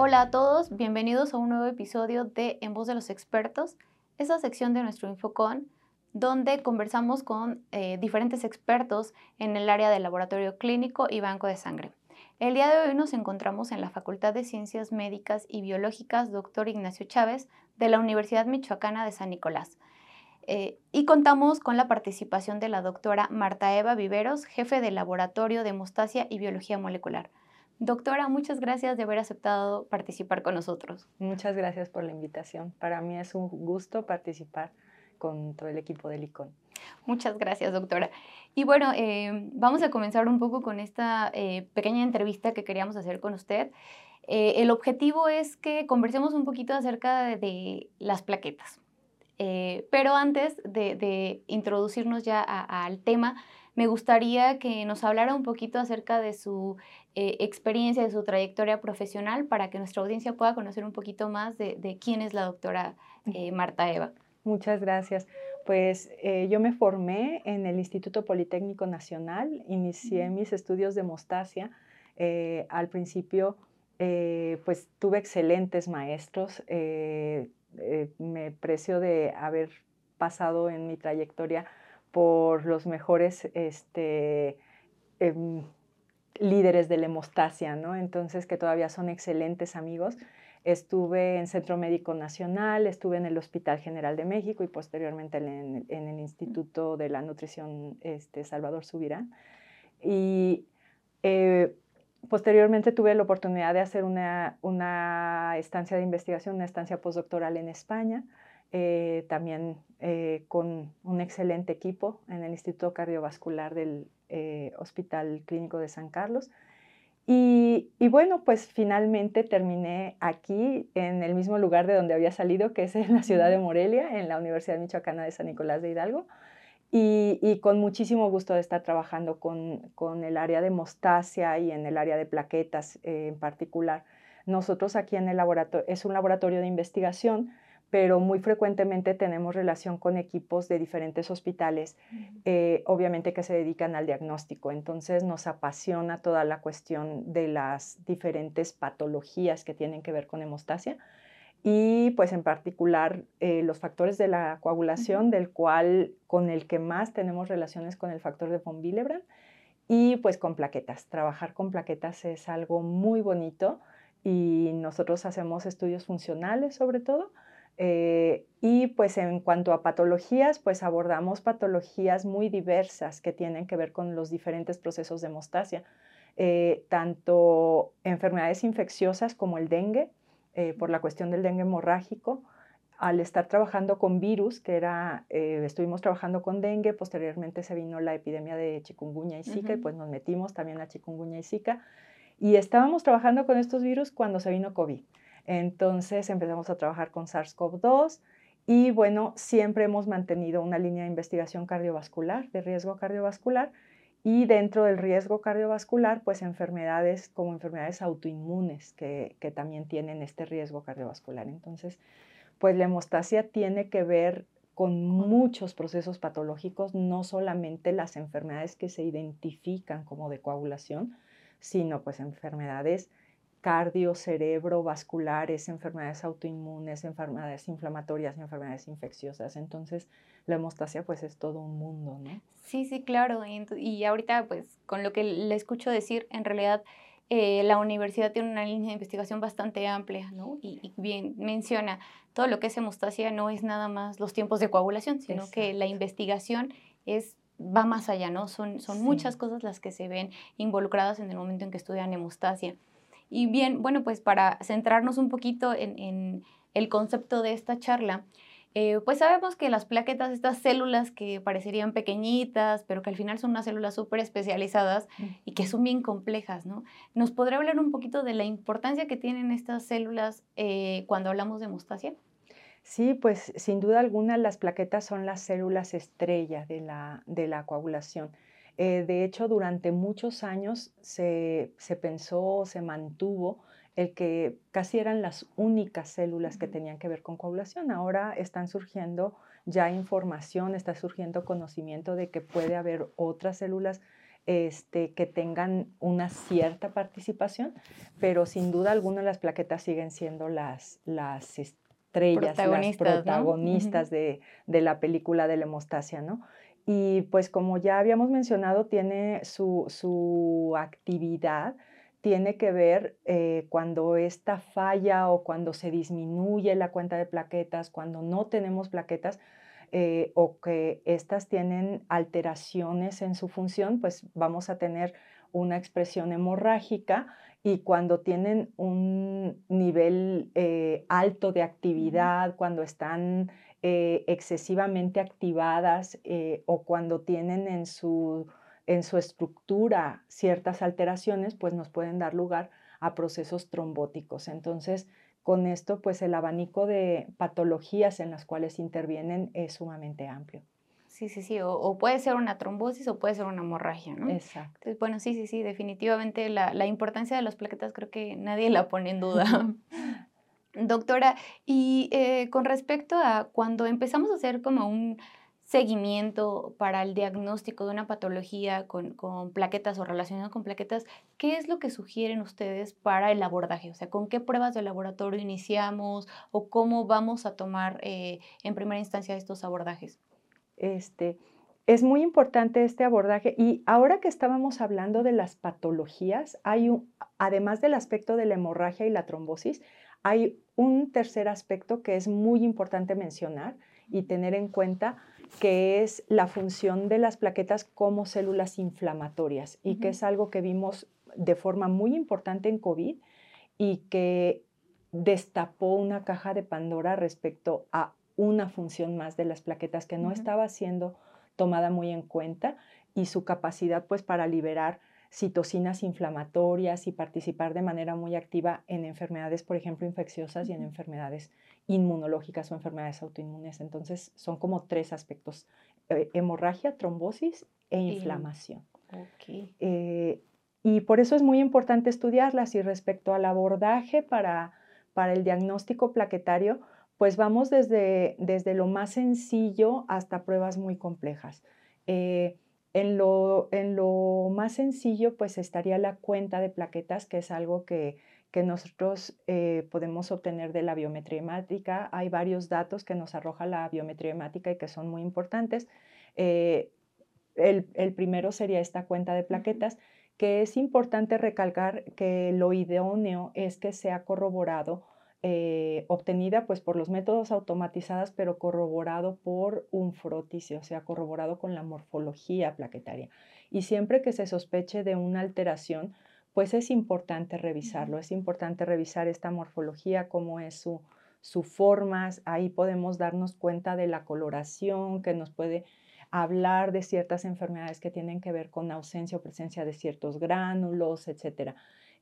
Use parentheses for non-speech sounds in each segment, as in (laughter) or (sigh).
Hola a todos, bienvenidos a un nuevo episodio de En Voz de los Expertos, esa sección de nuestro Infocon donde conversamos con eh, diferentes expertos en el área del laboratorio clínico y banco de sangre. El día de hoy nos encontramos en la Facultad de Ciencias Médicas y Biológicas Dr. Ignacio Chávez de la Universidad Michoacana de San Nicolás. Eh, y contamos con la participación de la doctora Marta Eva Viveros, jefe del Laboratorio de Hemostasia y Biología Molecular. Doctora, muchas gracias de haber aceptado participar con nosotros. Muchas gracias por la invitación. Para mí es un gusto participar con todo el equipo del ICON. Muchas gracias, doctora. Y bueno, eh, vamos a comenzar un poco con esta eh, pequeña entrevista que queríamos hacer con usted. Eh, el objetivo es que conversemos un poquito acerca de, las plaquetas. pero antes de, introducirnos ya al tema, me gustaría que nos hablara un poquito acerca de su eh, experiencia, de su trayectoria profesional, para que nuestra audiencia pueda conocer un poquito más de, quién es la doctora eh, Marta Eva. Muchas gracias. Pues eh, yo me formé en el Instituto Politécnico Nacional, inicié mis estudios de hemostasia. al principio, pues tuve excelentes maestros. me precio de haber pasado en mi trayectoria por los mejores este, em, líderes de la hemostasia, ¿no? Entonces, que todavía son excelentes amigos. Estuve en Centro Médico Nacional, estuve en el Hospital General de México y posteriormente en, el Instituto de la Nutrición este, Salvador Subirán. Y eh, posteriormente tuve la oportunidad de hacer una, una estancia de investigación, una estancia postdoctoral en España. Eh, también eh, con un excelente equipo en el Instituto Cardiovascular del eh, Hospital Clínico de San Carlos. Y, bueno, pues finalmente terminé aquí, en el mismo lugar de donde había salido, que es en la ciudad de Morelia, en la Universidad Michoacana de San Nicolás de Hidalgo. Y, con muchísimo gusto de estar trabajando con, con, el área de hemostasia y en el área de plaquetas en particular. Nosotros aquí en el laboratorio, es un laboratorio de investigación, pero muy frecuentemente tenemos relación con equipos de diferentes hospitales, eh, obviamente que se dedican al diagnóstico. Entonces nos apasiona toda la cuestión de las diferentes patologías que tienen que ver con hemostasia y pues en particular eh, los factores de la coagulación, del cual con el que más tenemos relaciones con el factor de von Willebrand y pues con plaquetas. Trabajar con plaquetas es algo muy bonito y nosotros hacemos estudios funcionales sobre todo eh, y pues en cuanto a patologías, pues abordamos patologías muy diversas que tienen que ver con los diferentes procesos de hemostasia, eh, tanto enfermedades infecciosas como el dengue, eh, por la cuestión del dengue hemorrágico, al estar trabajando con virus, que era, estuvimos trabajando con dengue, posteriormente se vino la epidemia de chikungunya y zika, y pues nos metimos también a chikungunya y zika, y estábamos trabajando con estos virus cuando se vino COVID. Entonces empezamos a trabajar con SARS-CoV-2 y bueno, siempre hemos mantenido una línea de investigación cardiovascular, de riesgo cardiovascular, y dentro del riesgo cardiovascular, pues enfermedades como enfermedades autoinmunes que, también tienen este riesgo cardiovascular. Entonces, pues la hemostasia tiene que ver con muchos procesos patológicos, no solamente las enfermedades que se identifican como de coagulación, sino pues enfermedades cardio, cerebro, vasculares, enfermedades autoinmunes, enfermedades inflamatorias, enfermedades infecciosas. Entonces, la hemostasia pues es todo un mundo, ¿no? Sí, sí, claro. Y, ahorita pues con lo que le escucho decir, en realidad eh, la universidad tiene una línea de investigación bastante amplia, ¿no? Y, bien menciona, todo lo que es hemostasia no es nada más los tiempos de coagulación, sino que la investigación es va más allá, ¿no? Son, son muchas cosas las que se ven involucradas en el momento en que estudian hemostasia. Y bien, bueno, pues para centrarnos un poquito en, el concepto de esta charla, eh, pues sabemos que las plaquetas, estas células que parecerían pequeñitas, pero que al final son unas células súper especializadas y que son bien complejas, ¿no? ¿Nos podría hablar un poquito de la importancia que tienen estas células eh, cuando hablamos de hemostasia? Sí, pues sin duda alguna las plaquetas son las células estrella de la, de la coagulación. Eh, de hecho, durante muchos años se, pensó, se mantuvo el que casi eran las únicas células que tenían que ver con coagulación. Ahora están surgiendo ya información, está surgiendo conocimiento de que puede haber otras células este, que tengan una cierta participación, pero sin duda alguna las plaquetas siguen siendo las, las estrellas, las protagonistas de, la película de la hemostasia, ¿no? Y pues como ya habíamos mencionado, tiene su, actividad, tiene que ver eh, cuando esta falla o cuando se disminuye la cuenta de plaquetas, cuando no tenemos plaquetas, eh, o que estas tienen alteraciones en su función, pues vamos a tener una expresión hemorrágica y cuando tienen un nivel eh, alto de actividad, cuando están eh, excesivamente activadas o cuando tienen en su, en su estructura ciertas alteraciones, pues nos pueden dar lugar a procesos trombóticos. Entonces, con esto, pues el abanico de patologías en las cuales intervienen es sumamente amplio. Sí, sí, sí, o, puede ser una trombosis o puede ser una hemorragia, ¿no? Exacto. Entonces, bueno, sí, sí, sí, definitivamente la, la importancia de las plaquetas creo que nadie la pone en duda. (laughs) Doctora, y eh, con respecto a cuando empezamos a hacer como un seguimiento para el diagnóstico de una patología con, plaquetas o relacionado con plaquetas, ¿qué es lo que sugieren ustedes para el abordaje? O sea, ¿con qué pruebas de laboratorio iniciamos o cómo vamos a tomar eh, en primera instancia estos abordajes? Este, es muy importante este abordaje y ahora que estábamos hablando de las patologías, hay un, además del aspecto de la hemorragia y la trombosis, hay un tercer aspecto que es muy importante mencionar y tener en cuenta que es la función de las plaquetas como células inflamatorias y que es algo que vimos de forma muy importante en COVID y que destapó una caja de Pandora respecto a una función más de las plaquetas que no estaba siendo tomada muy en cuenta y su capacidad pues para liberar citocinas inflamatorias y participar de manera muy activa en enfermedades, por ejemplo, infecciosas y en enfermedades inmunológicas o enfermedades autoinmunes. Entonces, son como tres aspectos, eh, hemorragia, trombosis e inflamación. Eh, y por eso es muy importante estudiarlas. Y respecto al abordaje para, para el diagnóstico plaquetario, pues vamos desde, desde lo más sencillo hasta pruebas muy complejas. Eh, en lo, en lo más sencillo, pues estaría la cuenta de plaquetas, que es algo que, que nosotros eh, podemos obtener de la biometría hemática. Hay varios datos que nos arroja la biometría hemática y que son muy importantes. Eh, el, el, primero sería esta cuenta de plaquetas, que es importante recalcar que lo idóneo es que sea corroborado eh, obtenida pues por los métodos automatizados, pero corroborado por un frotis, o sea, corroborado con la morfología plaquetaria. Y siempre que se sospeche de una alteración, pues es importante revisarlo, es importante revisar esta morfología, cómo es su, su forma, ahí podemos darnos cuenta de la coloración que nos puede hablar de ciertas enfermedades que tienen que ver con ausencia o presencia de ciertos gránulos, etcétera.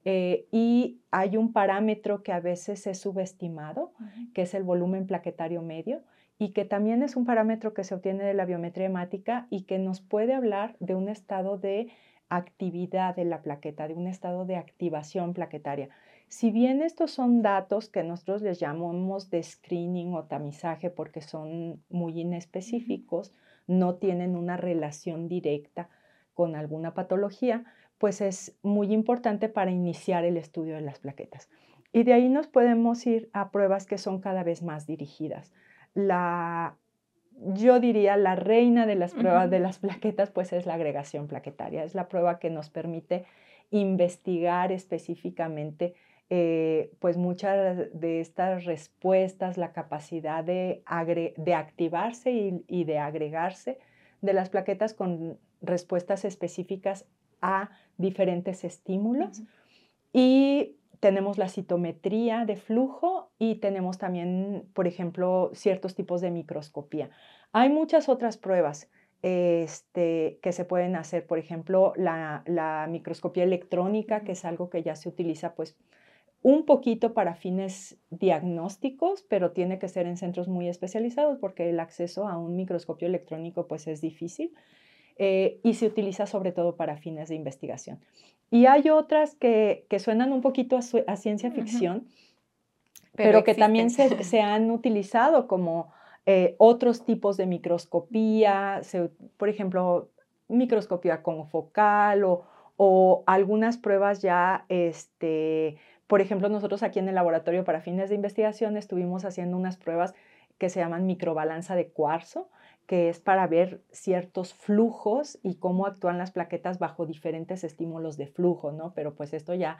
Eh, y hay un parámetro que a veces es subestimado, que es el volumen plaquetario medio, y que también es un parámetro que se obtiene de la biometría hemática y que nos puede hablar de un estado de actividad de la plaqueta, de un estado de activación plaquetaria. Si bien estos son datos que nosotros les llamamos de screening o tamizaje porque son muy inespecíficos, no tienen una relación directa con alguna patología, pues es muy importante para iniciar el estudio de las plaquetas. Y de ahí nos podemos ir a pruebas que son cada vez más dirigidas. La, yo diría la reina de las pruebas de las plaquetas, pues es la agregación plaquetaria. Es la prueba que nos permite investigar específicamente eh, pues muchas de estas respuestas, la capacidad de, de activarse y, y, de agregarse de las plaquetas con respuestas específicas a diferentes estímulos. Y tenemos la citometría de flujo y tenemos también, por ejemplo, ciertos tipos de microscopía. Hay muchas otras pruebas este, que se pueden hacer, por ejemplo, la, la, microscopía electrónica, que es algo que ya se utiliza pues un poquito para fines diagnósticos, pero tiene que ser en centros muy especializados porque el acceso a un microscopio electrónico pues es difícil. Eh, y se utiliza sobre todo para fines de investigación. Y hay otras que, que suenan un poquito a, ciencia ficción, pero, que también se, se, han utilizado como eh, otros tipos de microscopía. por ejemplo, microscopía confocal o, o algunas pruebas ya, este, por ejemplo, nosotros aquí en el laboratorio para fines de investigación estuvimos haciendo unas pruebas que se llaman microbalanza de cuarzo, que es para ver ciertos flujos y cómo actúan las plaquetas bajo diferentes estímulos de flujo, ¿no? Pero pues esto ya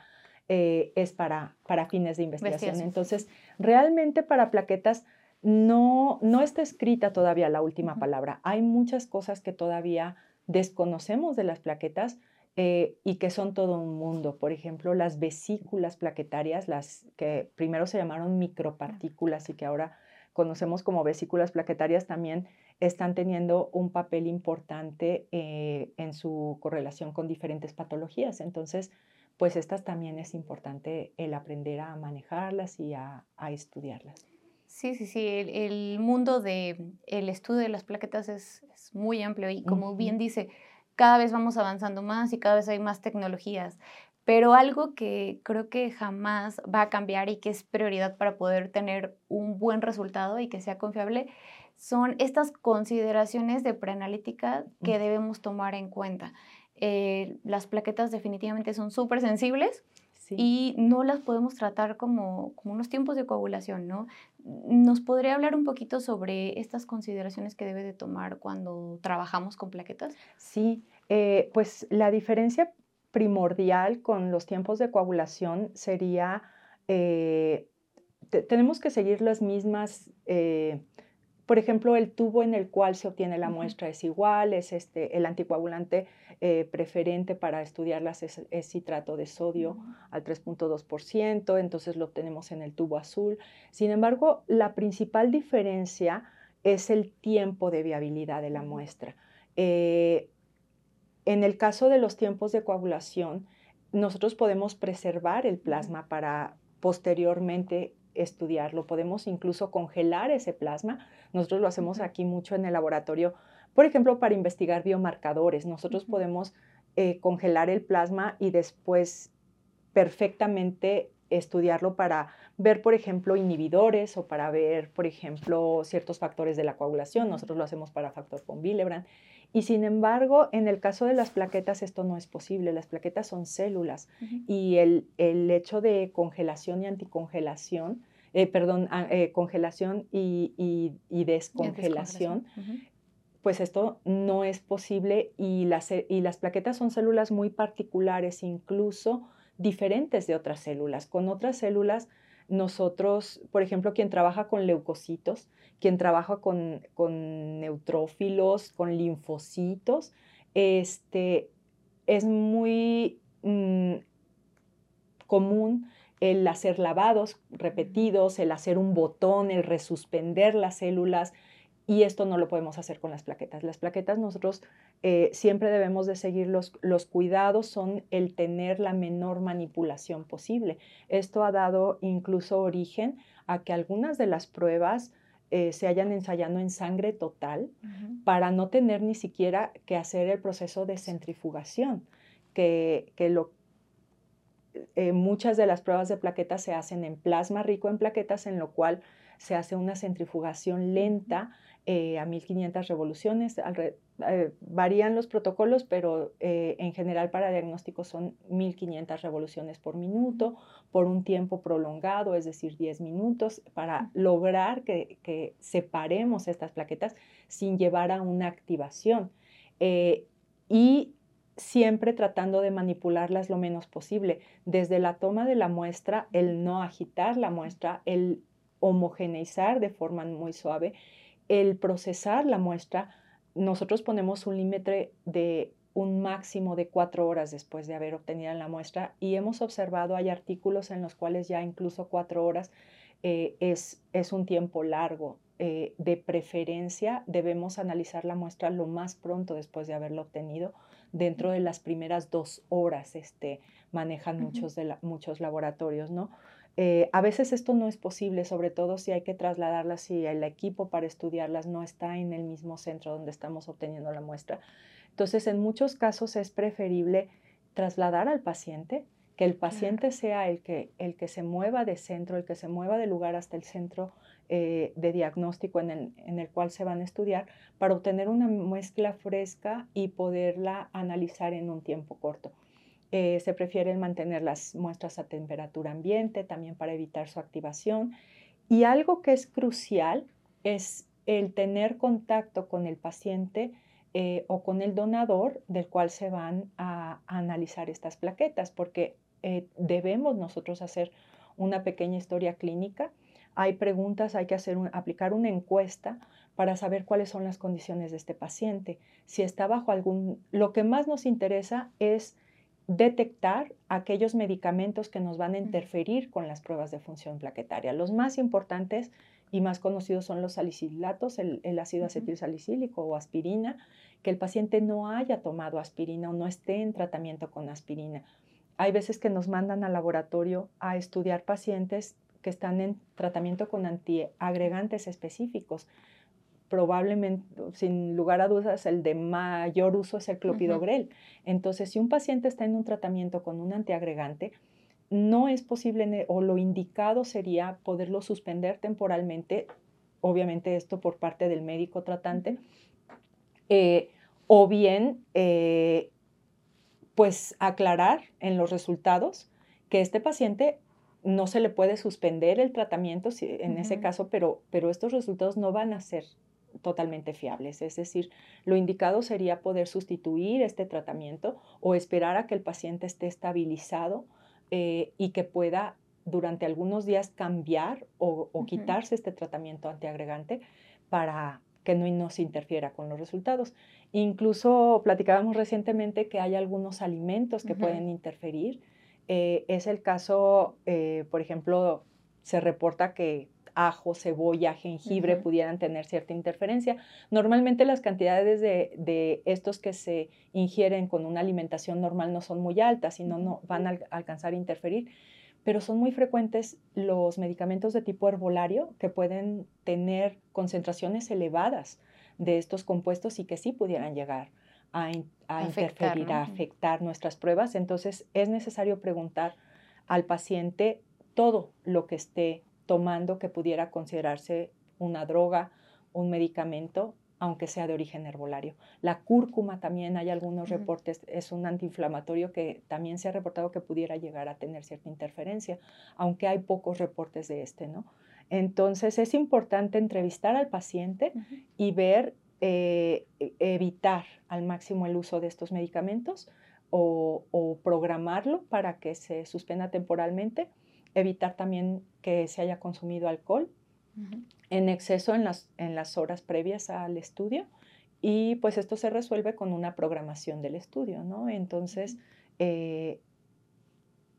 eh, es para, para fines de investigación. Entonces, realmente para plaquetas no, no está escrita todavía la última palabra. Hay muchas cosas que todavía desconocemos de las plaquetas eh, y que son todo un mundo. Por ejemplo, las vesículas plaquetarias, las que primero se llamaron micropartículas y que ahora conocemos como vesículas plaquetarias, también están teniendo un papel importante eh, en su correlación con diferentes patologías. Entonces, pues estas también es importante el aprender a manejarlas y a, estudiarlas. Sí, sí, sí, el, mundo del el estudio de las plaquetas es, muy amplio y como bien dice, cada vez vamos avanzando más y cada vez hay más tecnologías. Pero algo que creo que jamás va a cambiar y que es prioridad para poder tener un buen resultado y que sea confiable son estas consideraciones de preanalítica que debemos tomar en cuenta. Eh, las plaquetas definitivamente son súper sensibles y no las podemos tratar como, como, unos tiempos de coagulación, ¿no? ¿Nos podría hablar un poquito sobre estas consideraciones que debe de tomar cuando trabajamos con plaquetas? Sí, eh, pues la diferencia primordial con los tiempos de coagulación sería, eh, tenemos que seguir las mismas por ejemplo, el tubo en el cual se obtiene la muestra es igual, es este, el anticoagulante eh, preferente para estudiarlas es, citrato de sodio al 3.2%, entonces lo obtenemos en el tubo azul. Sin embargo, la principal diferencia es el tiempo de viabilidad de la muestra. Eh, en el caso de los tiempos de coagulación, nosotros podemos preservar el plasma para posteriormente estudiarlo. Podemos incluso congelar ese plasma. Nosotros lo hacemos aquí mucho en el laboratorio, por ejemplo, para investigar biomarcadores. Nosotros podemos eh, congelar el plasma y después perfectamente estudiarlo para ver, por ejemplo, inhibidores o para ver, por ejemplo, ciertos factores de la coagulación. Nosotros lo hacemos para factor von Willebrand. Y sin embargo, en el caso de las plaquetas esto no es posible. Las plaquetas son células y el, el, hecho de congelación y anticongelación, eh, perdón, eh, congelación y, y, descongelación, pues esto no es posible y las, y las plaquetas son células muy particulares, incluso diferentes de otras células. Con otras células nosotros, por ejemplo, quien trabaja con leucocitos, quien trabaja con, neutrófilos, con linfocitos, este, es muy mm, común el hacer lavados repetidos, el hacer un botón, el resuspender las células, y esto no lo podemos hacer con las plaquetas. Las plaquetas nosotros eh, siempre debemos de seguir los, los, cuidados, son el tener la menor manipulación posible. Esto ha dado incluso origen a que algunas de las pruebas eh, se hayan ensayado en sangre total para no tener ni siquiera que hacer el proceso de centrifugación, que, que lo, eh, muchas de las pruebas de plaquetas se hacen en plasma rico en plaquetas, en lo cual se hace una centrifugación lenta eh, a 1500 revoluciones. Eh, varían los protocolos, pero eh, en general para diagnósticos son 1500 revoluciones por minuto por un tiempo prolongado, es decir, 10 minutos, para lograr que, separemos estas plaquetas sin llevar a una activación. y siempre tratando de manipularlas lo menos posible. Desde la toma de la muestra, el no agitar la muestra, el homogeneizar de forma muy suave el procesar la muestra, nosotros ponemos un límite de un máximo de cuatro horas después de haber obtenido la muestra y hemos observado, hay artículos en los cuales ya incluso cuatro horas eh, es, es, un tiempo largo. Eh, de preferencia debemos analizar la muestra lo más pronto después de haberla obtenido. Dentro de las primeras dos horas este, manejan muchos, de muchos laboratorios, ¿no? Eh, a veces esto no es posible, sobre todo si hay que trasladarlas, si el equipo para estudiarlas no está en el mismo centro donde estamos obteniendo la muestra. Entonces, en muchos casos es preferible trasladar al paciente, que el paciente sea el que, el que se mueva de centro, el que se mueva de lugar hasta el centro de diagnóstico en el, cual se van a estudiar para obtener una mezcla fresca y poderla analizar en un tiempo corto. Se prefiere mantener las muestras a temperatura ambiente, también para evitar su activación. Y algo que es crucial es el tener contacto con el paciente eh, o con el donador del cual se van a, analizar estas plaquetas, porque eh, debemos nosotros hacer una pequeña historia clínica. Hay preguntas, hay que hacer aplicar una encuesta para saber cuáles son las condiciones de este paciente. Si está bajo algún... Lo que más nos interesa es detectar aquellos medicamentos que nos van a interferir con las pruebas de función plaquetaria. Los más importantes y más conocidos son los salicilatos, el, ácido acetil salicílico o aspirina, que el paciente no haya tomado aspirina o no esté en tratamiento con aspirina. Hay veces que nos mandan al laboratorio a estudiar pacientes que están en tratamiento con antiagregantes específicos. Probablemente, sin lugar a dudas, el de mayor uso es el clopidogrel. Entonces, si un paciente está en un tratamiento con un antiagregante, no es posible o lo indicado sería poderlo suspender temporalmente, obviamente esto por parte del médico tratante, eh, o bien eh, pues aclarar en los resultados que este paciente no se le puede suspender el tratamiento en ese caso, pero, pero estos resultados no van a ser totalmente fiables. Es decir, lo indicado sería poder sustituir este tratamiento o esperar a que el paciente esté estabilizado eh, y que pueda durante algunos días cambiar o, quitarse este tratamiento antiagregante para que no nos interfiera con los resultados. Incluso platicábamos recientemente que hay algunos alimentos que pueden interferir. Eh, es el caso, eh, por ejemplo, se reporta que ajo, cebolla, jengibre pudieran tener cierta interferencia. Normalmente las cantidades de, estos que se ingieren con una alimentación normal no son muy altas y no, van a alcanzar a interferir, pero son muy frecuentes los medicamentos de tipo herbolario que pueden tener concentraciones elevadas de estos compuestos y que sí pudieran llegar a, interferir, a afectar nuestras pruebas. Entonces es necesario preguntar al paciente todo lo que esté tomando que pudiera considerarse una droga, un medicamento, aunque sea de origen herbolario. La cúrcuma también hay algunos reportes, es un antiinflamatorio que también se ha reportado que pudiera llegar a tener cierta interferencia, aunque hay pocos reportes de este, ¿no? Entonces es importante entrevistar al paciente y ver, eh, e, evitar al máximo el uso de estos medicamentos o, o programarlo para que se suspenda temporalmente evitar también que se haya consumido alcohol en exceso en las, en las horas previas al estudio y pues esto se resuelve con una programación del estudio, ¿no? Entonces, eh,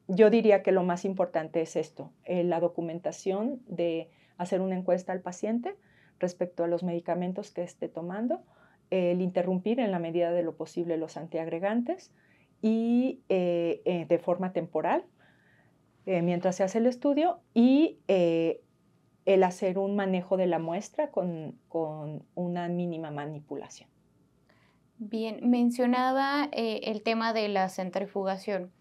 yo diría que lo más importante es esto, eh, la documentación de hacer una encuesta al paciente respecto a los medicamentos que esté tomando, el interrumpir en la medida de lo posible los antiagregantes y eh, de forma temporal, eh, mientras se hace el estudio y eh, el hacer un manejo de la muestra con, una mínima manipulación. Bien, mencionaba eh, el tema de la centrifugación.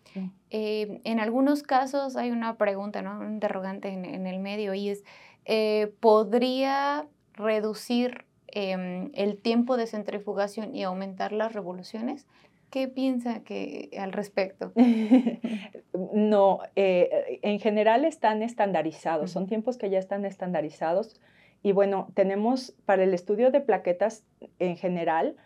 en algunos casos hay una pregunta, ¿no? un interrogante en, el medio y es, ¿podría reducir em, el tiempo de centrifugación y aumentar las revoluciones? ¿Qué piensa que, al respecto? (laughs) no, eh, en general están estandarizados, son tiempos que ya están estandarizados. Y bueno, tenemos para el estudio de plaquetas en general,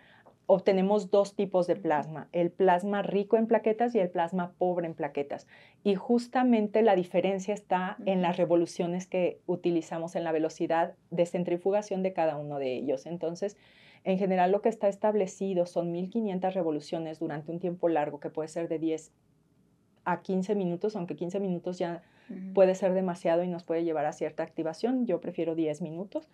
obtenemos dos tipos de plasma, el plasma rico en plaquetas y el plasma pobre en plaquetas. Y justamente la diferencia está en las revoluciones que utilizamos en la velocidad de centrifugación de cada uno de ellos. Entonces, en general lo que está establecido son 1500 revoluciones durante un tiempo largo, que puede ser de 10 a 15 minutos, aunque 15 minutos ya puede ser demasiado y nos puede llevar a cierta activación. Yo prefiero 10 minutos.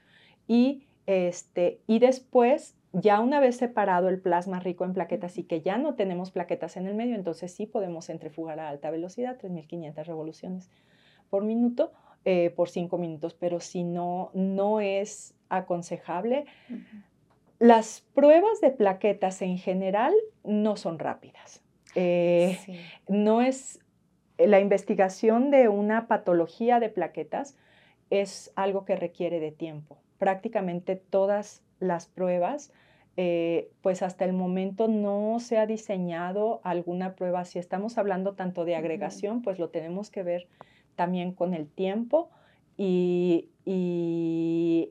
Y, este, y después, ya una vez separado el plasma rico en plaquetas y que ya no tenemos plaquetas en el medio, entonces sí podemos centrifugar a alta velocidad, 3500 revoluciones por minuto, eh, por 5 minutos. Pero si no, no es aconsejable, las pruebas de plaquetas en general no son rápidas. Eh, no es la investigación de una patología de plaquetas es algo que requiere de tiempo. Prácticamente todas las pruebas, eh, pues hasta el momento no se ha diseñado alguna prueba. Si estamos hablando tanto de agregación, pues lo tenemos que ver también con el tiempo y,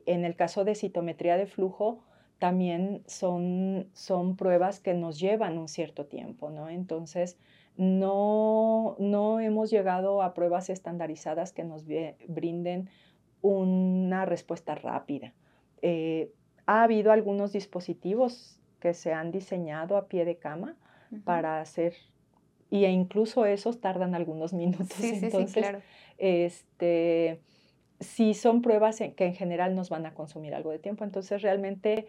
en el caso de citometría de flujo, también son, son pruebas que nos llevan un cierto tiempo, ¿no? Entonces, no, no hemos llegado a pruebas estandarizadas que nos brinden una respuesta rápida. Eh, ha habido algunos dispositivos que se han diseñado a pie de cama para hacer, y e incluso esos tardan algunos (laughs) minutos. Sí, Entonces, sí, claro. este, sí son pruebas que en general nos van a consumir algo de tiempo. Entonces, realmente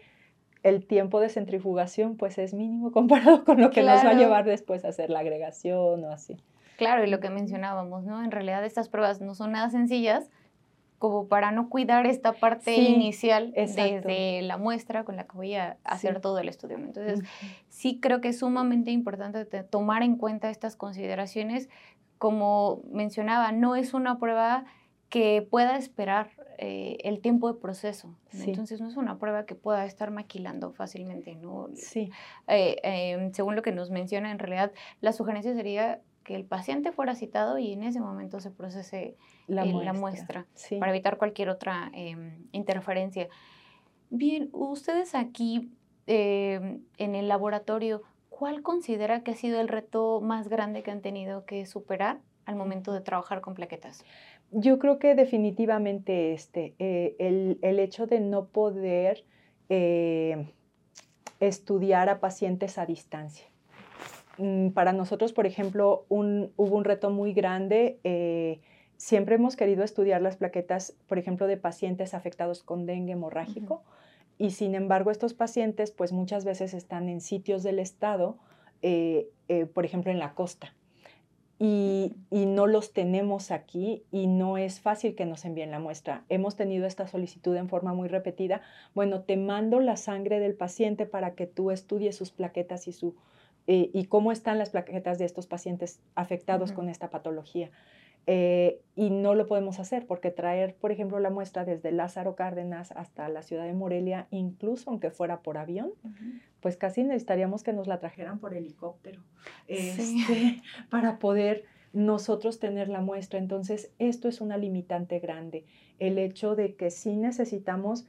el tiempo de centrifugación pues es mínimo (laughs) comparado con lo que nos va a llevar después a hacer la agregación o así. Claro, y lo que mencionábamos, ¿no? En realidad estas pruebas no son nada sencillas como para no cuidar esta parte inicial desde la muestra con la que voy a hacer todo el estudio. Entonces, sí creo que es sumamente importante tomar en cuenta estas consideraciones. Como mencionaba, no es una prueba que pueda esperar eh, el tiempo de proceso. Entonces no es una prueba que pueda estar maquilando fácilmente. ¿no? Sí. Eh, em, según lo que nos menciona, en realidad la sugerencia sería que el paciente fuera citado y en ese momento se procese la muestra, para evitar cualquier otra em, interferencia. Bien, ustedes aquí em, en el laboratorio, ¿cuál considera que ha sido el reto más grande que han tenido que superar al momento de trabajar con plaquetas? Yo creo que definitivamente este, eh, el, hecho de no poder eh, estudiar a pacientes a distancia. Mm, para nosotros, por ejemplo, hubo un reto muy grande. Eh, siempre hemos querido estudiar las plaquetas, por ejemplo, de pacientes afectados con dengue hemorrágico. Y sin embargo, estos pacientes, pues muchas veces están en sitios del estado, por ejemplo, en la costa y, no los tenemos aquí y no es fácil que nos envíen la muestra. Hemos tenido esta solicitud en forma muy repetida. Bueno, te mando la sangre del paciente para que tú estudies sus plaquetas y, su, eh, y cómo están las plaquetas de estos pacientes afectados con esta patología. Eh, y no lo podemos hacer porque traer, por ejemplo, la muestra desde Lázaro Cárdenas hasta la ciudad de Morelia, incluso aunque fuera por avión, pues casi necesitaríamos que nos la trajeran por helicóptero este, (laughs) para poder nosotros tener la muestra. Entonces, esto es una limitante grande, el hecho de que sí necesitamos,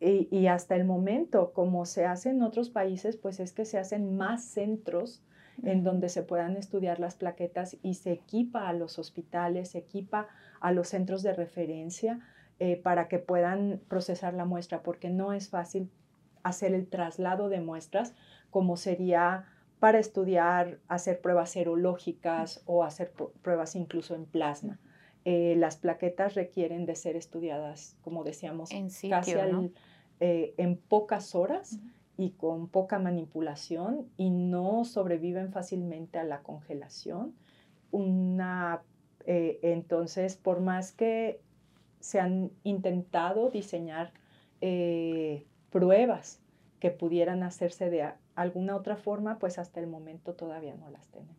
y, y hasta el momento, como se hace en otros países, pues es que se hacen más centros en donde se puedan estudiar las plaquetas y se equipa a los hospitales, se equipa a los centros de referencia eh, para que puedan procesar la muestra, porque no es fácil hacer el traslado de muestras como sería para estudiar, hacer pruebas serológicas o hacer pruebas incluso en plasma. Eh, las plaquetas requieren de ser estudiadas, como decíamos, en casi eh, en pocas horas y con poca manipulación y no sobreviven fácilmente a la congelación. Una, eh, entonces, por más que se han intentado diseñar eh, pruebas que pudieran hacerse de alguna otra forma, pues hasta el momento todavía no las tenemos.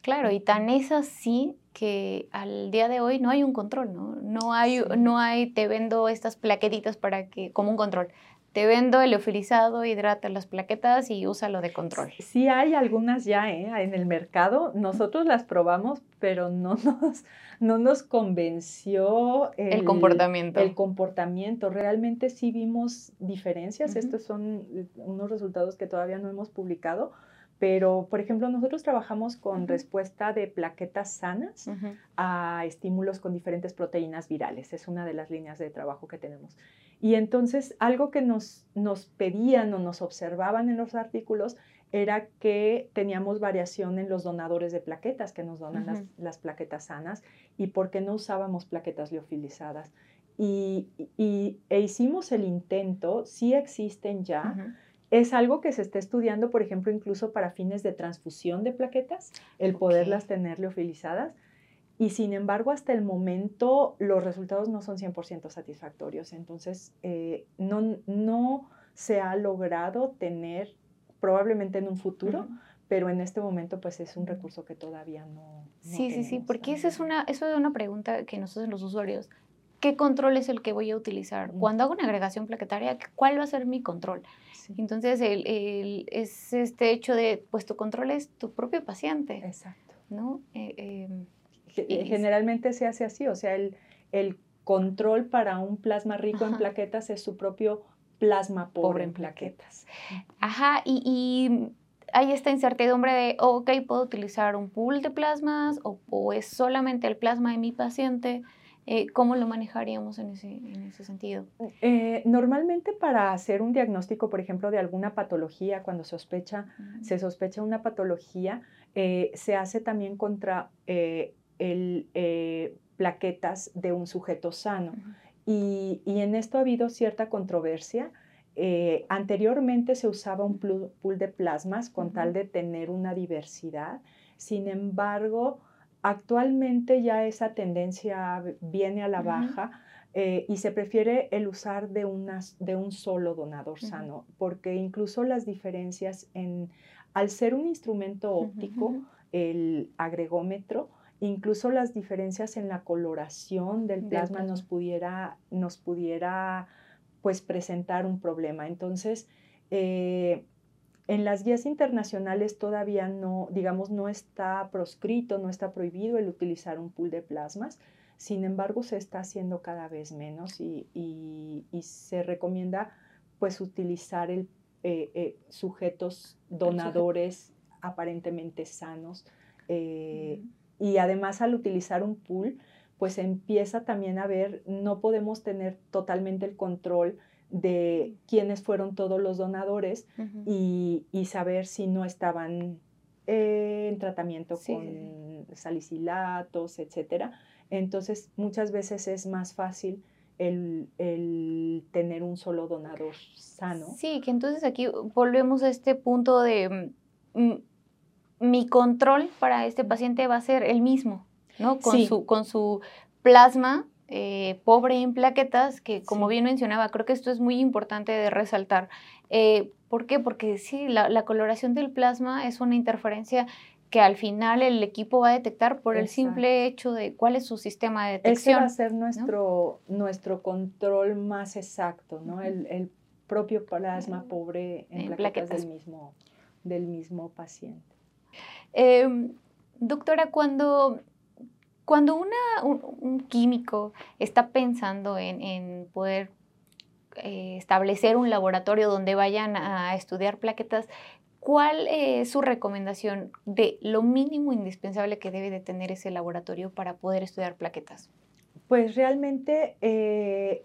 Claro, y tan es así que al día de hoy no hay un control, ¿no? No hay, no hay, te vendo estas plaquetitas para que, como un control te vendo el leofilizado, hidrata las plaquetas y úsalo de control. Sí hay algunas ya ¿eh? en el mercado, nosotros las probamos, pero no (laughs) nos, no nos convenció el, comportamiento. El comportamiento, realmente sí vimos diferencias, estos son unos resultados que todavía no hemos publicado, pero, por ejemplo, nosotros trabajamos con respuesta de plaquetas sanas a estímulos con diferentes proteínas virales. Es una de las líneas de trabajo que tenemos. Y entonces, algo que nos, nos pedían o nos observaban en los artículos era que teníamos variación en los donadores de plaquetas que nos donan las, plaquetas sanas y por qué no usábamos plaquetas liofilizadas. Y, e hicimos el intento, sí existen ya. Es algo que se está estudiando, por ejemplo, incluso para fines de transfusión de plaquetas, el poderlas tener leofilizadas. Y sin embargo, hasta el momento los resultados no son 100% satisfactorios. Entonces, eh, no, no se ha logrado tener, probablemente en un futuro, pero en este momento pues es un recurso que todavía no. sí, sí, sí, porque esa es una, eso es una pregunta que nosotros los usuarios ¿qué control es el que voy a utilizar? Cuando hago una agregación plaquetaria, ¿cuál va a ser mi control? Entonces, el, es este hecho de, pues tu control es tu propio paciente. Exacto. ¿no? Eh, em, eh, generalmente se hace así, o sea, el, el control para un plasma rico en plaquetas es su propio plasma pobre, en plaquetas. Ajá, y, y, hay esta incertidumbre de, ok, puedo utilizar un pool de plasmas o, es solamente el plasma de mi paciente. Eh, ¿Cómo lo manejaríamos en ese, en ese sentido? Eh, normalmente para hacer un diagnóstico, por ejemplo, de alguna patología, cuando sospecha, se sospecha una patología, eh, se hace también contra el, plaquetas de un sujeto sano. y, y, en esto ha habido cierta controversia. anteriormente se usaba un pool de plasmas con tal de tener una diversidad. Sin embargo, Actualmente ya esa tendencia viene a la baja eh, y se prefiere el usar de, de un solo donador sano, porque incluso las diferencias en, al ser un instrumento óptico, el agregómetro, incluso las diferencias en la coloración del plasma, nos pudiera, nos pudiera pues presentar un problema. Entonces, eh, en las guías internacionales todavía no, digamos, no está proscrito, no está prohibido el utilizar un pool de plasmas. Sin embargo, se está haciendo cada vez menos y, se recomienda pues utilizar el, eh, eh, sujetos donadores aparentemente sanos. Eh, y además al utilizar un pool, pues empieza también a ver, no podemos tener totalmente el control de quiénes fueron todos los donadores y, saber si no estaban eh, en tratamiento con salicilatos, etc. Entonces, muchas veces es más fácil el, tener un solo donador sano. Sí, que entonces aquí volvemos a este punto de mm, mi control para este paciente va a ser el mismo, ¿no? Con, su, con su plasma eh, pobre en plaquetas, que como bien mencionaba, creo que esto es muy importante de resaltar. Eh, ¿Por qué? Porque sí, la, coloración del plasma es una interferencia que al final el equipo va a detectar por el simple hecho de cuál es su sistema de detección. Ese va a ser nuestro, nuestro control más exacto, ¿no? el, propio plasma pobre en, plaquetas, Del, mismo, del mismo paciente. Em, doctora, cuando cuando una, un, químico está pensando en, poder eh, establecer un laboratorio donde vayan a estudiar plaquetas, ¿cuál es su recomendación de lo mínimo indispensable que debe de tener ese laboratorio para poder estudiar plaquetas? Pues realmente eh,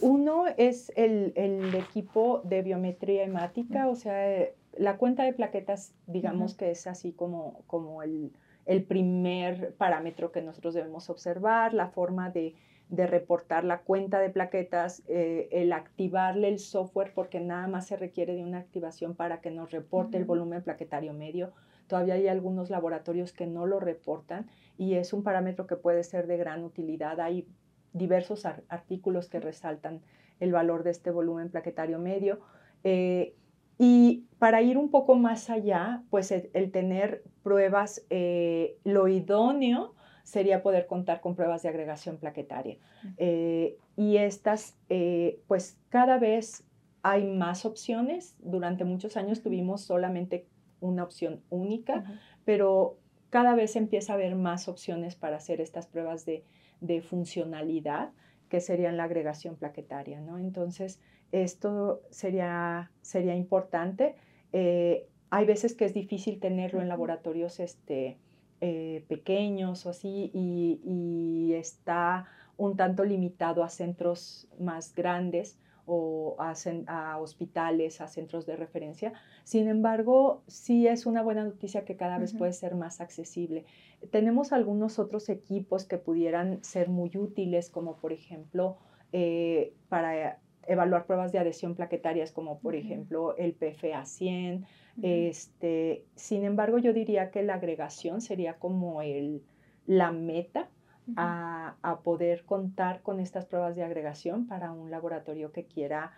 uno es el, equipo de biometría hemática, o sea, la cuenta de plaquetas, digamos que es así como, como el, el primer parámetro que nosotros debemos observar, la forma de, reportar la cuenta de plaquetas, eh, el activarle el software, porque nada más se requiere de una activación para que nos reporte el volumen plaquetario medio. Todavía hay algunos laboratorios que no lo reportan y es un parámetro que puede ser de gran utilidad. Hay diversos artículos que resaltan el valor de este volumen plaquetario medio. Eh, y para ir un poco más allá, pues el, tener pruebas, eh, lo idóneo sería poder contar con pruebas de agregación plaquetaria. Eh, y estas, eh, pues cada vez hay más opciones. Durante muchos años tuvimos solamente una opción única, pero cada vez empieza a haber más opciones para hacer estas pruebas de, de funcionalidad, que serían la agregación plaquetaria, ¿no? Entonces, esto sería, sería importante. Eh, hay veces que es difícil tenerlo en laboratorios este, eh, pequeños o así y, está un tanto limitado a centros más grandes o a, hospitales, a centros de referencia. Sin embargo, sí es una buena noticia que cada vez puede ser más accesible. Tenemos algunos otros equipos que pudieran ser muy útiles, como por ejemplo eh, para evaluar pruebas de adhesión plaquetarias como por ejemplo el PFA 100. este, sin embargo, yo diría que la agregación sería como el, la meta a, poder contar con estas pruebas de agregación para un laboratorio que quiera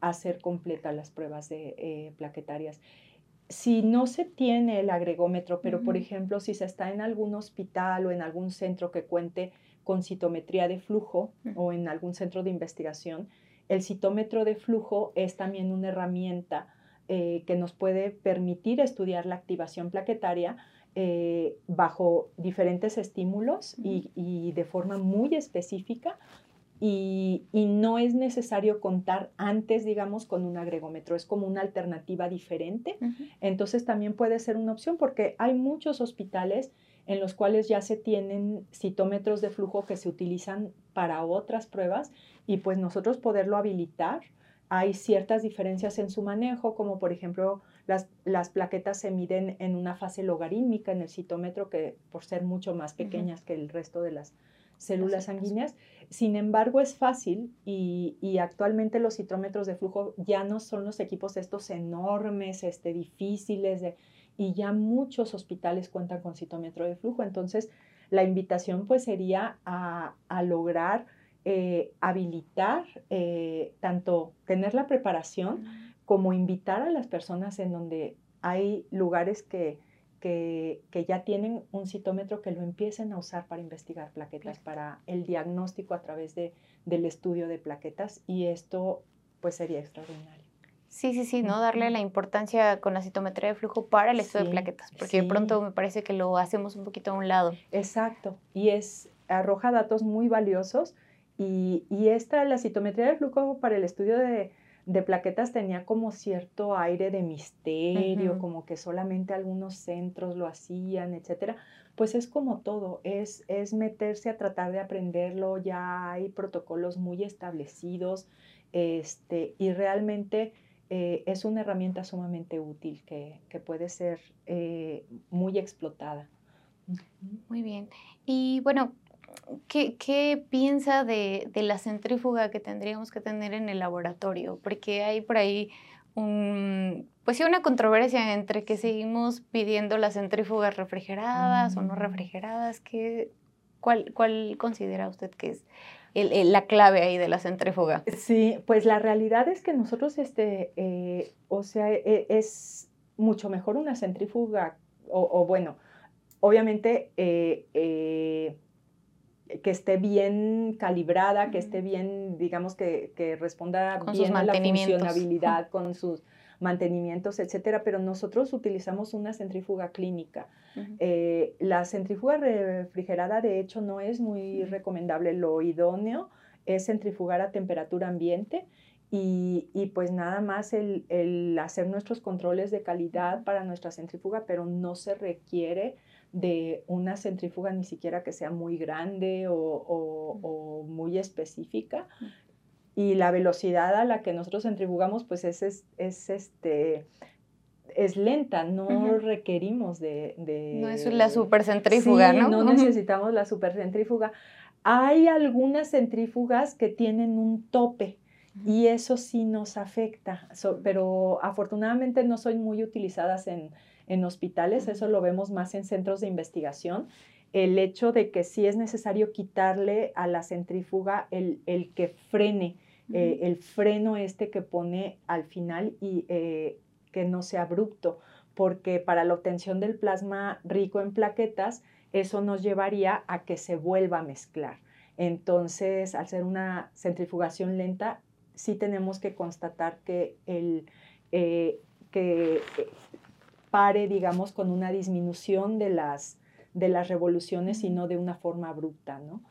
hacer completas las pruebas de eh, plaquetarias. Si no se tiene el agregómetro, pero por ejemplo, si se está en algún hospital o en algún centro que cuente con citometría de flujo o en algún centro de investigación, el citómetro de flujo es también una herramienta eh, que nos puede permitir estudiar la activación plaquetaria eh, bajo diferentes estímulos y, de forma muy específica. Y, no es necesario contar antes, digamos, con un agregómetro, es como una alternativa diferente. Entonces también puede ser una opción porque hay muchos hospitales en los cuales ya se tienen citómetros de flujo que se utilizan para otras pruebas y pues nosotros poderlo habilitar. Hay ciertas diferencias en su manejo, como por ejemplo las, las plaquetas se miden en una fase logarítmica en el citómetro, que por ser mucho más pequeñas que el resto de las células sanguíneas. Sin embargo, es fácil y, y, actualmente los citómetros de flujo ya no son los equipos estos enormes, este, difíciles de, y ya muchos hospitales cuentan con citómetro de flujo. Entonces, la invitación pues sería a, lograr eh, habilitar, eh, tanto tener la preparación como invitar a las personas en donde hay lugares que, que, ya tienen un citómetro que lo empiecen a usar para investigar plaquetas, para el diagnóstico a través de, del estudio de plaquetas y esto pues sería extraordinario. Sí, sí, sí, ¿no? Darle la importancia con la citometría de flujo para el estudio de plaquetas, porque de pronto me parece que lo hacemos un poquito a un lado. Exacto, y es, arroja datos muy valiosos y, y esta, la citometría de flujo para el estudio de, de plaquetas tenía como cierto aire de misterio, como que solamente algunos centros lo hacían, etcétera. Pues es como todo, es, es meterse a tratar de aprenderlo, ya hay protocolos muy establecidos, este, y realmente eh, es una herramienta sumamente útil que, puede ser eh, muy explotada. Muy bien. Y bueno, ¿qué, piensa de, la centrífuga que tendríamos que tener en el laboratorio? Porque hay por ahí un, pues sí, una controversia entre que seguimos pidiendo las centrífugas refrigeradas o no mm. refrigeradas. ¿Qué, cuál, ¿Cuál considera usted que es la clave ahí de la centrífuga. Sí, pues la realidad es que nosotros, este, eh, o sea, e, es mucho mejor una centrífuga, o, bueno, obviamente eh, eh, que esté bien calibrada, que esté bien, digamos, que, que responda bien a la funcionabilidad con sus mantenimientos, etcétera, pero nosotros utilizamos una centrífuga clínica. Eh, la centrífuga refrigerada, de hecho, no es muy recomendable. Lo idóneo es centrifugar a temperatura ambiente y, pues nada más el, hacer nuestros controles de calidad para nuestra centrífuga, pero no se requiere de una centrífuga ni siquiera que sea muy grande o muy específica y la velocidad a la que nosotros centrifugamos pues es, es, este, es lenta, no requerimos de, No es la supercentrífuga, sí, ¿no? no necesitamos la supercentrífuga. Hay algunas centrífugas que tienen un tope y eso sí nos afecta, pero afortunadamente no son muy utilizadas en, en hospitales, eso lo vemos más en centros de investigación. El hecho de que sí es necesario quitarle a la centrífuga el, el que frene eh, el freno este que pone al final y eh, que no sea abrupto, porque para la obtención del plasma rico en plaquetas, eso nos llevaría a que se vuelva a mezclar. Entonces, al ser una centrifugación lenta, sí tenemos que constatar que el eh, que pare, digamos, con una disminución de las, de las revoluciones y no de una forma abrupta, ¿no?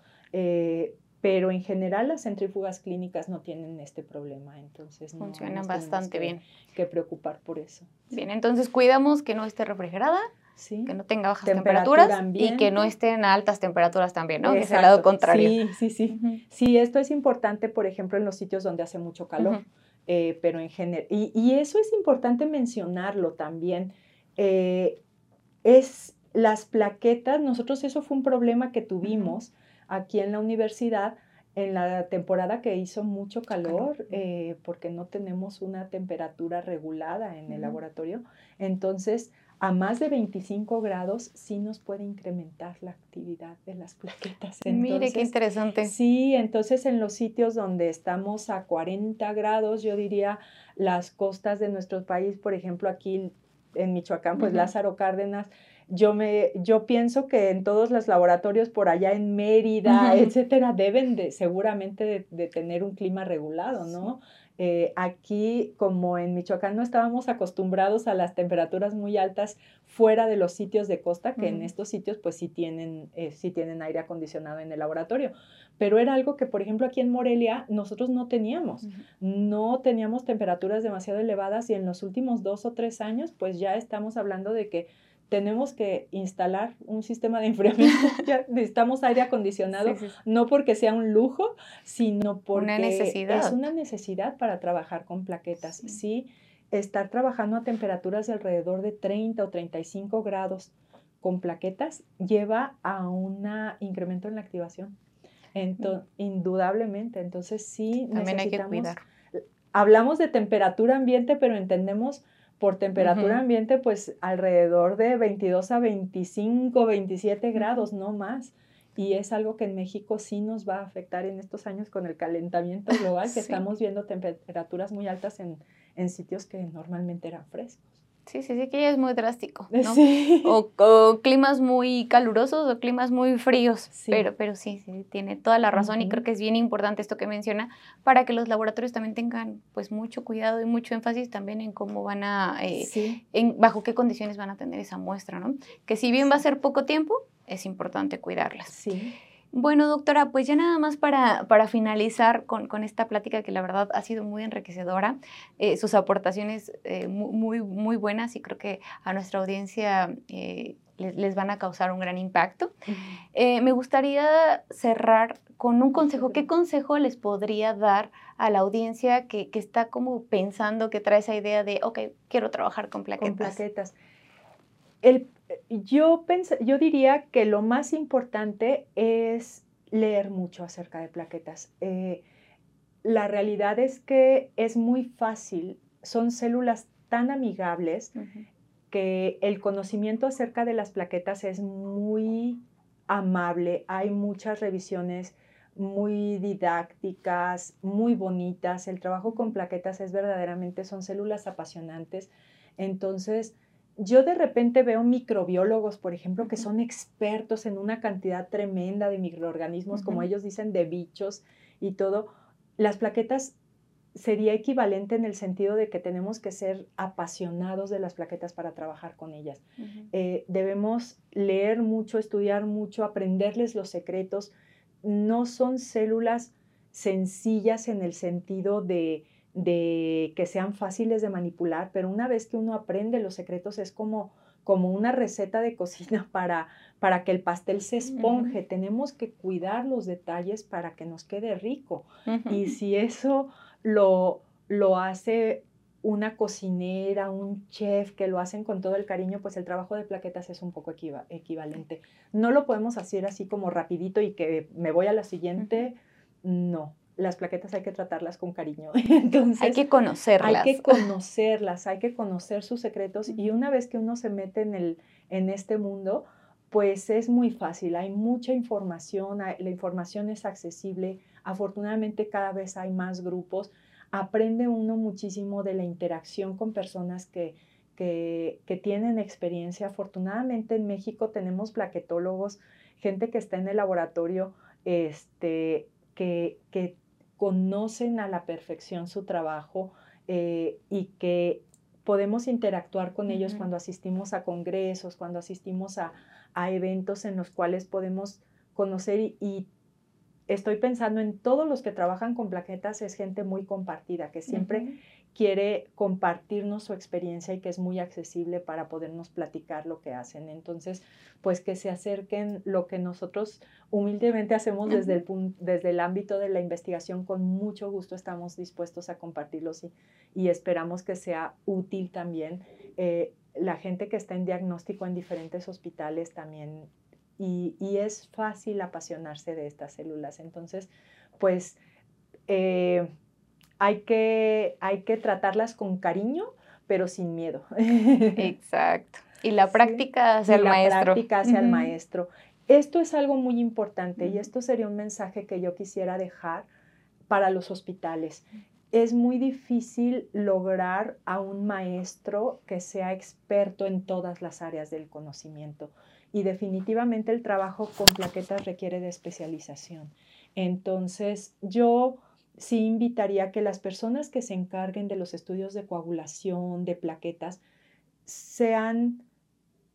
Pero en general las centrífugas clínicas no tienen este problema, entonces funcionan bastante bien. Que preocupar por eso. Bien, entonces cuidamos que no esté refrigerada, que no tenga bajas temperaturas y que no esté en altas temperaturas también, ¿no? Que es el lado contrario. Sí, sí, sí. Sí, esto es importante, por ejemplo, en los sitios donde hace mucho calor, eh, pero en general, y, eso es importante mencionarlo también. Eh, es las plaquetas, nosotros eso fue un problema que tuvimos aquí en la universidad en la temporada que hizo mucho calor, eh, porque no tenemos una temperatura regulada en el laboratorio. Entonces, a más de 25 grados sí nos puede incrementar la actividad de las plaquetas. (laughs) Mire, qué interesante. Sí, entonces en los sitios donde estamos a 40 grados, yo diría las costas de nuestro país, por ejemplo, aquí en Michoacán, pues Lázaro Cárdenas, yo, me, yo pienso que en todos los laboratorios por allá en Mérida, etcétera, deben de seguramente de, tener un clima regulado, ¿no? Eh, aquí, como en Michoacán no estábamos acostumbrados a las temperaturas muy altas fuera de los sitios de costa, que en estos sitios pues sí tienen, eh, sí tienen aire acondicionado en el laboratorio. Pero era algo que, por ejemplo, aquí en Morelia nosotros no teníamos. No teníamos temperaturas demasiado elevadas y en los últimos dos o tres años pues ya estamos hablando de que tenemos que instalar un sistema de enfriamiento, (laughs) ya necesitamos aire acondicionado, no porque sea un lujo, sino porque es una necesidad para trabajar con plaquetas. Sí. estar trabajando a temperaturas de alrededor de 30 o 35 grados con plaquetas lleva a un incremento en la activación. Entonces, indudablemente, entonces sí También hay que cuidar. Hablamos de temperatura ambiente, pero entendemos por temperatura ambiente, pues alrededor de 22 a 25, 27 grados, no más. Y es algo que en México sí nos va a afectar en estos años con el calentamiento global, que estamos viendo temperaturas muy altas en, en sitios que normalmente eran frescos. Sí, sí, sí, que ya es muy drástico, (laughs) ¿no? Sí. O, climas muy calurosos o climas muy fríos, Pero, pero sí, sí, tiene toda la razón y creo que es bien importante esto que menciona para que los laboratorios también tengan pues mucho cuidado y mucho énfasis también en cómo van a, eh, en, bajo qué condiciones van a tener esa muestra, ¿no? Que si bien va a ser poco tiempo, es importante cuidarlas. Sí. Bueno, doctora, pues ya nada más para, para finalizar con, con, esta plática que la verdad ha sido muy enriquecedora, eh, sus aportaciones eh, muy, muy buenas y creo que a nuestra audiencia eh, les, van a causar un gran impacto. me gustaría cerrar con un consejo. ¿Qué consejo les podría dar a la audiencia que, que está como pensando, que trae esa idea de, ok, quiero trabajar con plaquetas? Con plaquetas. El yo, yo diría que lo más importante es leer mucho acerca de plaquetas. Eh, la realidad es que es muy fácil, son células tan amigables que el conocimiento acerca de las plaquetas es muy amable. Hay muchas revisiones muy didácticas, muy bonitas. El trabajo con plaquetas es verdaderamente, son células apasionantes. Entonces, yo de repente veo microbiólogos, por ejemplo, que son expertos en una cantidad tremenda de microorganismos, como ellos dicen, de bichos y todo. Las plaquetas sería equivalente en el sentido de que tenemos que ser apasionados de las plaquetas para trabajar con ellas. Eh, debemos leer mucho, estudiar mucho, aprenderles los secretos. No son células sencillas en el sentido de de que sean fáciles de manipular, pero una vez que uno aprende los secretos es como, como una receta de (laughs) cocina para, para que el pastel se esponje. Tenemos que cuidar los detalles para que nos quede rico. Y si eso lo, lo hace una cocinera, un chef que lo hacen con todo el cariño, pues el trabajo de plaquetas es un poco equivalente. No lo podemos hacer así como rapidito y que me voy a la siguiente. No, las plaquetas hay que tratarlas con cariño. (laughs) Entonces, hay que conocerlas. Hay que (laughs) conocerlas, hay que conocer sus secretos y una vez que uno se mete en, el, en este mundo, pues es muy fácil, hay mucha información, la información es accesible, afortunadamente cada vez hay más grupos, aprende uno muchísimo de la interacción con personas que, que, que tienen experiencia. Afortunadamente en México tenemos plaquetólogos, gente que está en el laboratorio, este, que, que conocen a la perfección su trabajo eh, y que podemos interactuar con ellos cuando asistimos a congresos, cuando asistimos a, eventos en los cuales podemos conocer y, estoy pensando en todos los que trabajan con plaquetas, es gente muy compartida, que siempre quiere compartirnos su experiencia y que es muy accesible para podernos platicar lo que hacen. Entonces, pues que se acerquen lo que nosotros humildemente hacemos desde el, desde el ámbito de la investigación, con mucho gusto estamos dispuestos a compartirlos y, y esperamos que sea útil también. Eh, la gente que está en diagnóstico en diferentes hospitales también, y, y es fácil apasionarse de estas células. Entonces, pues... Eh, hay que, hay que tratarlas con cariño, pero sin miedo. (laughs) Exacto. Y la práctica hacia el maestro. La práctica hacia el maestro. Esto es algo muy importante y esto sería un mensaje que yo quisiera dejar para los hospitales. es muy difícil lograr a un maestro que sea experto en todas las áreas del conocimiento. Y definitivamente el trabajo con plaquetas requiere de especialización. Entonces, yo sí invitaría que las personas que se encarguen de los estudios de coagulación, de plaquetas, sean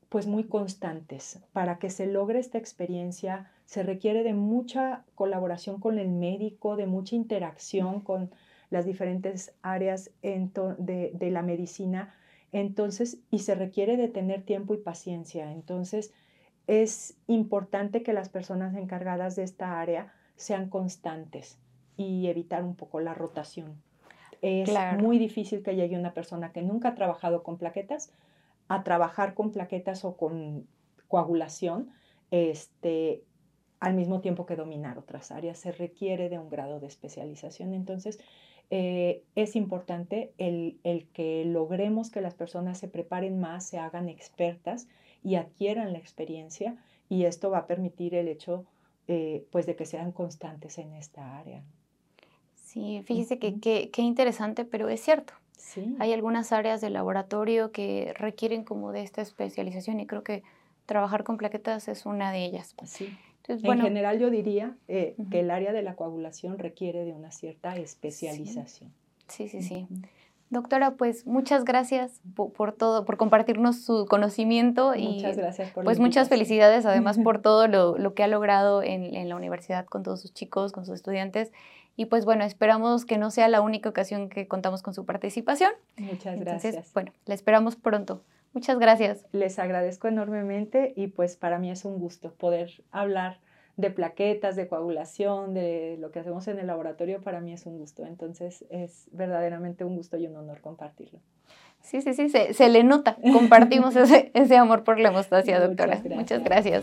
pues muy constantes. Para que se logre esta experiencia se requiere de mucha colaboración con el médico, de mucha interacción con las diferentes áreas de, de, la medicina. Entonces, y se requiere de tener tiempo y paciencia. Entonces, es importante que las personas encargadas de esta área sean constantes y evitar un poco la rotación. Es muy difícil que llegue una persona que nunca ha trabajado con plaquetas a trabajar con plaquetas o con coagulación este, al mismo tiempo que dominar otras áreas. Se requiere de un grado de especialización. Entonces, eh, es importante el, que logremos que las personas se preparen más, se hagan expertas y adquieran la experiencia y esto va a permitir el hecho eh, pues de que sean constantes en esta área. Sí, fíjese que qué interesante, pero es cierto. Sí. Hay algunas áreas del laboratorio que requieren como de esta especialización y creo que trabajar con plaquetas es una de ellas. Sí. en general yo diría eh, que el área de la coagulación requiere de una cierta especialización. Sí, sí, sí. Doctora, pues muchas gracias por, todo, por compartirnos su conocimiento y muchas gracias por pues muchas felicidades además (laughs) por todo lo, lo que ha logrado en, en, la universidad con todos sus chicos, con sus estudiantes y pues bueno, esperamos que no sea la única ocasión que contamos con su participación. Muchas gracias. bueno, la esperamos pronto. Muchas gracias. Les agradezco enormemente y pues para mí es un gusto poder hablar de plaquetas, de coagulación, de lo que hacemos en el laboratorio, para mí es un gusto. Entonces es verdaderamente un gusto y un honor compartirlo. Sí, sí, sí, se, le nota. Compartimos (laughs) ese, ese amor por la hemostasia, doctora. Muchas gracias.